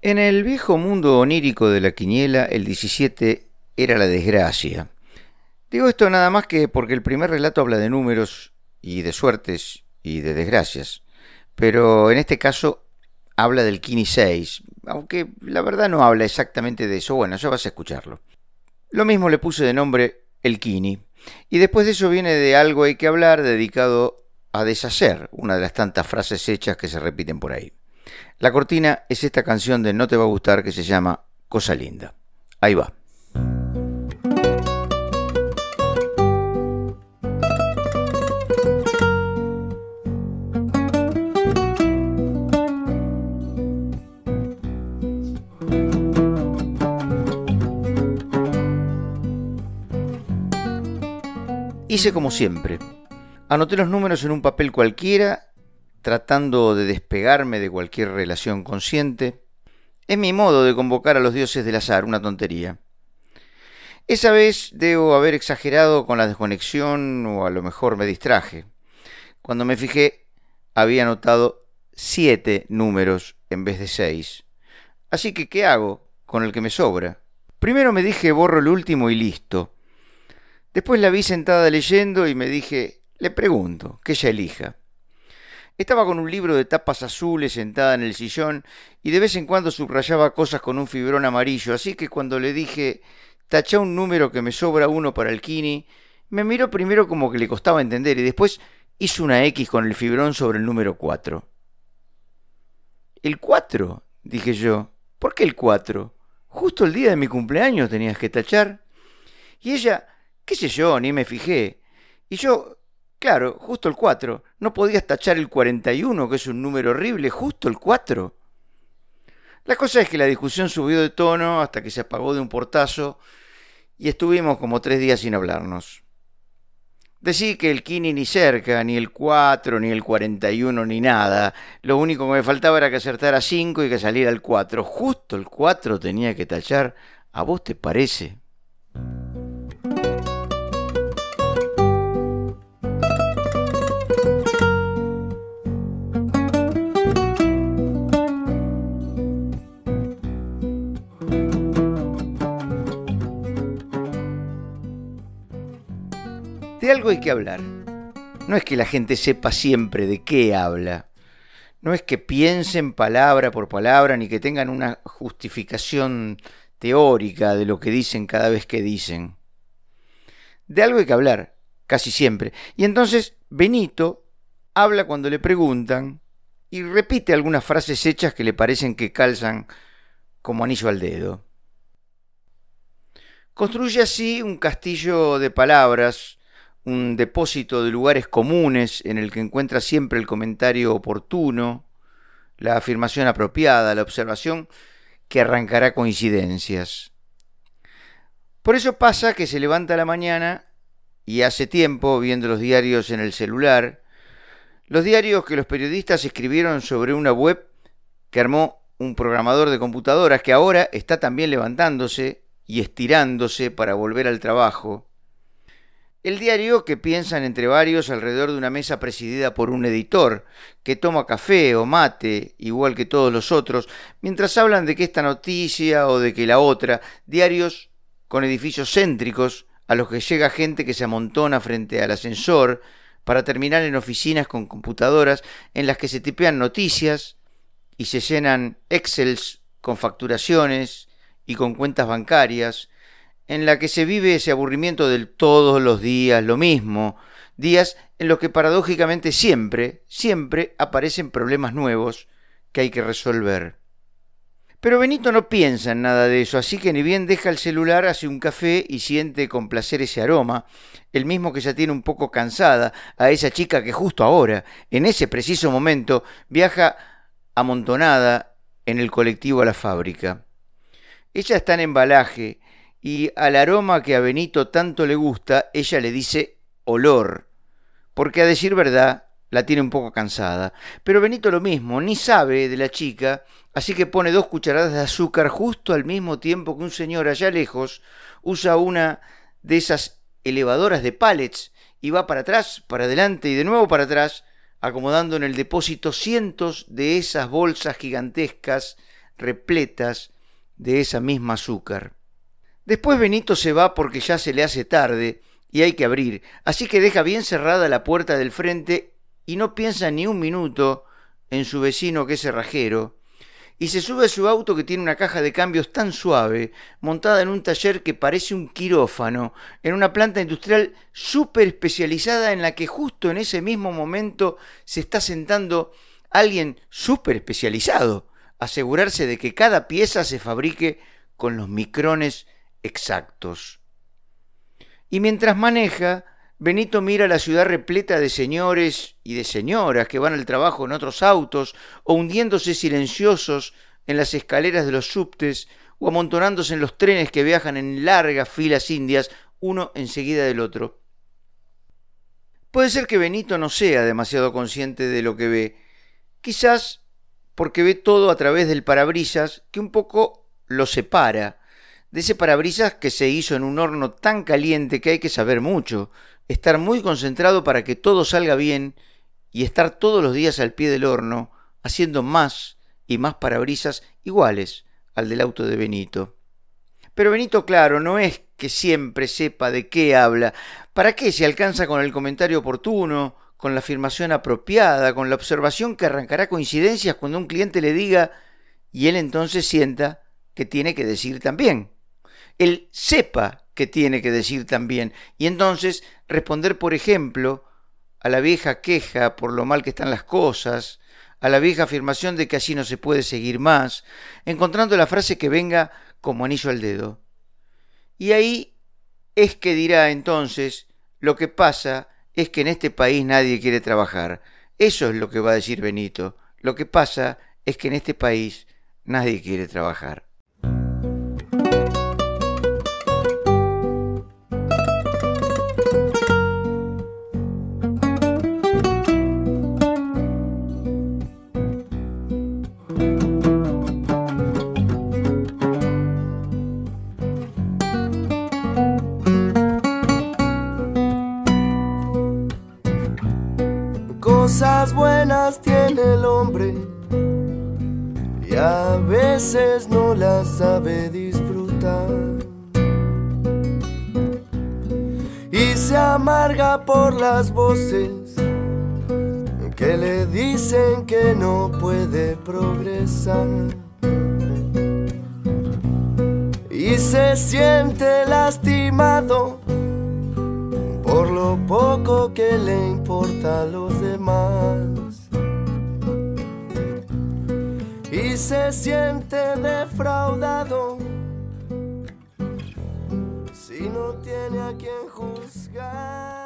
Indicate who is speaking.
Speaker 1: En el viejo mundo onírico de la quiniela, el 17 era la desgracia. Digo esto nada más que porque el primer relato habla de números y de suertes y de desgracias, pero en este caso habla del Kini 6, aunque la verdad no habla exactamente de eso. Bueno, ya vas a escucharlo. Lo mismo le puse de nombre el Kini, y después de eso viene de algo hay que hablar dedicado a deshacer, una de las tantas frases hechas que se repiten por ahí. La cortina es esta canción de No te va a gustar que se llama Cosa Linda. Ahí va. Hice como siempre. Anoté los números en un papel cualquiera tratando de despegarme de cualquier relación consciente. Es mi modo de convocar a los dioses del azar, una tontería. Esa vez debo haber exagerado con la desconexión o a lo mejor me distraje. Cuando me fijé, había anotado siete números en vez de seis. Así que, ¿qué hago con el que me sobra? Primero me dije borro el último y listo. Después la vi sentada leyendo y me dije, le pregunto, que ella elija. Estaba con un libro de tapas azules sentada en el sillón y de vez en cuando subrayaba cosas con un fibrón amarillo, así que cuando le dije, tacha un número que me sobra uno para el kini, me miró primero como que le costaba entender y después hizo una X con el fibrón sobre el número 4. ¿El 4? dije yo. ¿Por qué el 4? Justo el día de mi cumpleaños tenías que tachar. Y ella, qué sé yo, ni me fijé. Y yo, Claro, justo el 4. ¿No podías tachar el 41, que es un número horrible, justo el 4? La cosa es que la discusión subió de tono hasta que se apagó de un portazo y estuvimos como tres días sin hablarnos. Decí que el Kini ni cerca, ni el 4, ni el 41, ni nada. Lo único que me faltaba era que acertara 5 y que saliera el 4. Justo el 4 tenía que tachar. ¿A vos te parece? Algo hay que hablar. No es que la gente sepa siempre de qué habla. No es que piensen palabra por palabra ni que tengan una justificación teórica de lo que dicen cada vez que dicen. De algo hay que hablar, casi siempre. Y entonces Benito habla cuando le preguntan y repite algunas frases hechas que le parecen que calzan como anillo al dedo. Construye así un castillo de palabras un depósito de lugares comunes en el que encuentra siempre el comentario oportuno, la afirmación apropiada, la observación que arrancará coincidencias. Por eso pasa que se levanta a la mañana y hace tiempo viendo los diarios en el celular, los diarios que los periodistas escribieron sobre una web que armó un programador de computadoras que ahora está también levantándose y estirándose para volver al trabajo, el diario que piensan entre varios alrededor de una mesa presidida por un editor, que toma café o mate, igual que todos los otros, mientras hablan de que esta noticia o de que la otra, diarios con edificios céntricos a los que llega gente que se amontona frente al ascensor, para terminar en oficinas con computadoras en las que se tipean noticias y se llenan excels con facturaciones y con cuentas bancarias, en la que se vive ese aburrimiento del todos los días lo mismo, días en los que paradójicamente siempre, siempre aparecen problemas nuevos que hay que resolver. Pero Benito no piensa en nada de eso, así que ni bien deja el celular, hace un café y siente con placer ese aroma, el mismo que ya tiene un poco cansada a esa chica que justo ahora, en ese preciso momento, viaja amontonada en el colectivo a la fábrica. Ella está en embalaje, y al aroma que a Benito tanto le gusta, ella le dice olor, porque a decir verdad la tiene un poco cansada. Pero Benito lo mismo, ni sabe de la chica, así que pone dos cucharadas de azúcar justo al mismo tiempo que un señor allá lejos usa una de esas elevadoras de pallets y va para atrás, para adelante y de nuevo para atrás, acomodando en el depósito cientos de esas bolsas gigantescas repletas de esa misma azúcar. Después Benito se va porque ya se le hace tarde y hay que abrir, así que deja bien cerrada la puerta del frente y no piensa ni un minuto en su vecino que es cerrajero, y se sube a su auto que tiene una caja de cambios tan suave, montada en un taller que parece un quirófano, en una planta industrial súper especializada en la que justo en ese mismo momento se está sentando alguien súper especializado, asegurarse de que cada pieza se fabrique con los micrones exactos. Y mientras maneja, Benito mira la ciudad repleta de señores y de señoras que van al trabajo en otros autos o hundiéndose silenciosos en las escaleras de los subtes o amontonándose en los trenes que viajan en largas filas indias, uno enseguida del otro. Puede ser que Benito no sea demasiado consciente de lo que ve, quizás porque ve todo a través del parabrisas que un poco lo separa, de ese parabrisas que se hizo en un horno tan caliente que hay que saber mucho, estar muy concentrado para que todo salga bien y estar todos los días al pie del horno haciendo más y más parabrisas iguales al del auto de Benito. Pero Benito, claro, no es que siempre sepa de qué habla. ¿Para qué se alcanza con el comentario oportuno, con la afirmación apropiada, con la observación que arrancará coincidencias cuando un cliente le diga y él entonces sienta que tiene que decir también? Él sepa que tiene que decir también. Y entonces responder, por ejemplo, a la vieja queja por lo mal que están las cosas, a la vieja afirmación de que así no se puede seguir más, encontrando la frase que venga como anillo al dedo. Y ahí es que dirá entonces, lo que pasa es que en este país nadie quiere trabajar. Eso es lo que va a decir Benito. Lo que pasa es que en este país nadie quiere trabajar.
Speaker 2: Cosas buenas tiene el hombre y a veces no las sabe disfrutar. Y se amarga por las voces que le dicen que no puede progresar. Y se siente lastimado por lo poco que le importa a se siente defraudado si no tiene a quien juzgar.